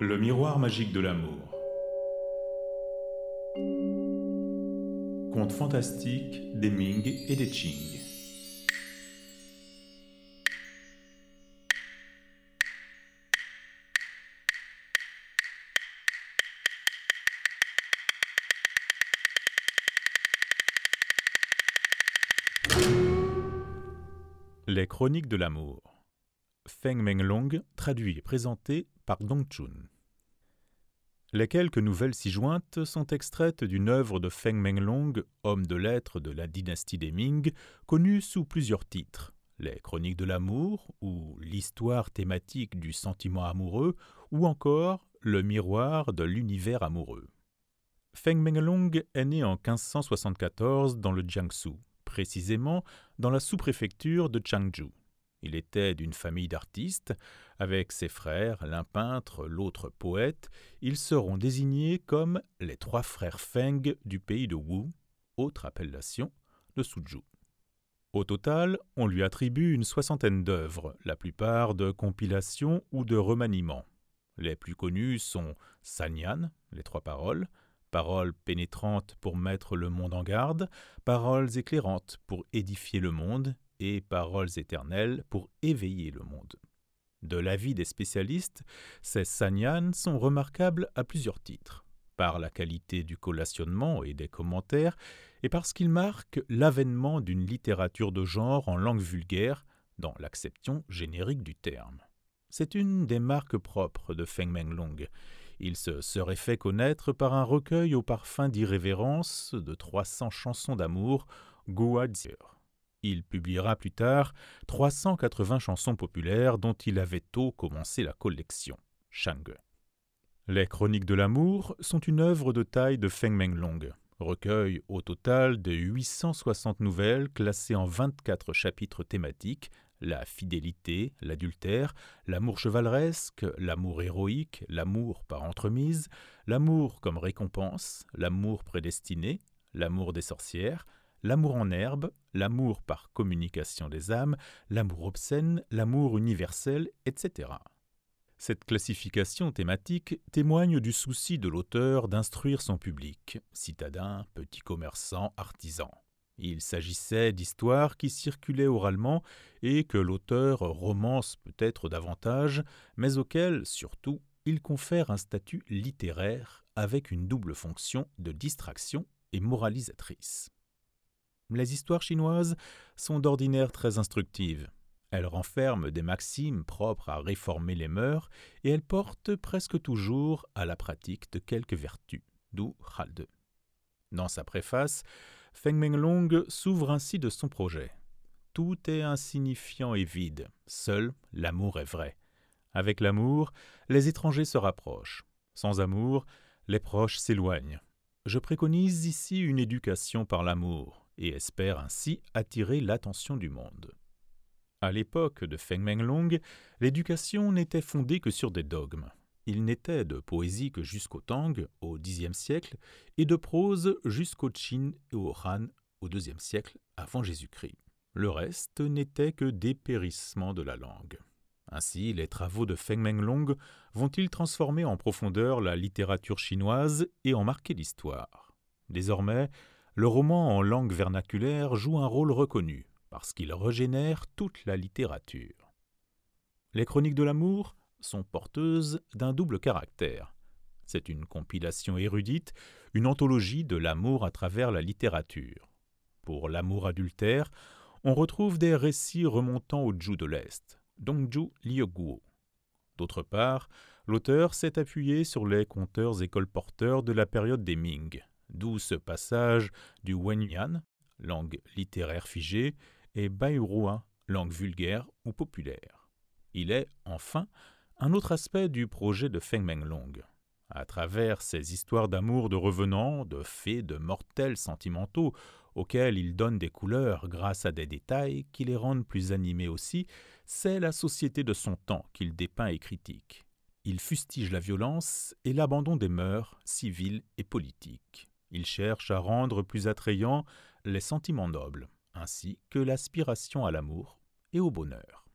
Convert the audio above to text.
Le miroir magique de l'amour. Conte fantastique des Ming et des Qing. Les Chroniques de l'amour. Feng Menglong, traduit et présenté par Dong Chun. Les quelques nouvelles ci jointes sont extraites d'une œuvre de Feng Menglong, homme de lettres de la dynastie des Ming, connue sous plusieurs titres Les Chroniques de l'amour, ou L'histoire thématique du sentiment amoureux, ou encore Le miroir de l'univers amoureux. Feng Menglong est né en 1574 dans le Jiangsu précisément dans la sous-préfecture de Changju. Il était d'une famille d'artistes. Avec ses frères, l'un peintre, l'autre poète, ils seront désignés comme les trois frères Feng du pays de Wu, autre appellation de Suzhou. Au total, on lui attribue une soixantaine d'œuvres, la plupart de compilations ou de remaniements. Les plus connus sont Sanyan, les trois paroles, Paroles pénétrantes pour mettre le monde en garde, paroles éclairantes pour édifier le monde, et paroles éternelles pour éveiller le monde. De l'avis des spécialistes, ces sanyans sont remarquables à plusieurs titres, par la qualité du collationnement et des commentaires, et parce qu'ils marquent l'avènement d'une littérature de genre en langue vulgaire, dans l'acception générique du terme. C'est une des marques propres de Feng Menglong. Il se serait fait connaître par un recueil au parfum d'irrévérence de 300 chansons d'amour. Il publiera plus tard 380 chansons populaires dont il avait tôt commencé la collection, Shang. Les Chroniques de l'amour sont une œuvre de taille de Feng Menglong, recueil au total de 860 nouvelles classées en 24 chapitres thématiques la fidélité, l'adultère, l'amour chevaleresque, l'amour héroïque, l'amour par entremise, l'amour comme récompense, l'amour prédestiné, l'amour des sorcières, l'amour en herbe, l'amour par communication des âmes, l'amour obscène, l'amour universel, etc. Cette classification thématique témoigne du souci de l'auteur d'instruire son public, citadin, petit commerçant, artisan. Il s'agissait d'histoires qui circulaient oralement et que l'auteur romance peut-être davantage, mais auxquelles, surtout, il confère un statut littéraire avec une double fonction de distraction et moralisatrice. Les histoires chinoises sont d'ordinaire très instructives. Elles renferment des maximes propres à réformer les mœurs et elles portent presque toujours à la pratique de quelques vertus, d'où Halde. Dans sa préface, Feng Menglong s'ouvre ainsi de son projet. Tout est insignifiant et vide, seul l'amour est vrai. Avec l'amour, les étrangers se rapprochent. Sans amour, les proches s'éloignent. Je préconise ici une éducation par l'amour et espère ainsi attirer l'attention du monde. À l'époque de Feng Menglong, l'éducation n'était fondée que sur des dogmes. Il n'était de poésie que jusqu'au Tang, au Xe siècle, et de prose jusqu'au Qin et au Han, au IIe siècle avant Jésus-Christ. Le reste n'était que dépérissement de la langue. Ainsi, les travaux de Feng Menglong vont-ils transformer en profondeur la littérature chinoise et en marquer l'histoire? Désormais, le roman en langue vernaculaire joue un rôle reconnu, parce qu'il régénère toute la littérature. Les chroniques de l'amour sont porteuses d'un double caractère. C'est une compilation érudite, une anthologie de l'amour à travers la littérature. Pour l'amour adultère, on retrouve des récits remontant au Zhou de l'Est, Dongzhou Liuguo. D'autre part, l'auteur s'est appuyé sur les conteurs et colporteurs de la période des Ming, d'où ce passage du Wenyan, langue littéraire figée, et Bairuan, langue vulgaire ou populaire. Il est, enfin, un autre aspect du projet de Feng Menglong. À travers ces histoires d'amour de revenants, de fées, de mortels sentimentaux, auxquels il donne des couleurs grâce à des détails qui les rendent plus animés aussi, c'est la société de son temps qu'il dépeint et critique. Il fustige la violence et l'abandon des mœurs civiles et politiques. Il cherche à rendre plus attrayants les sentiments nobles, ainsi que l'aspiration à l'amour et au bonheur.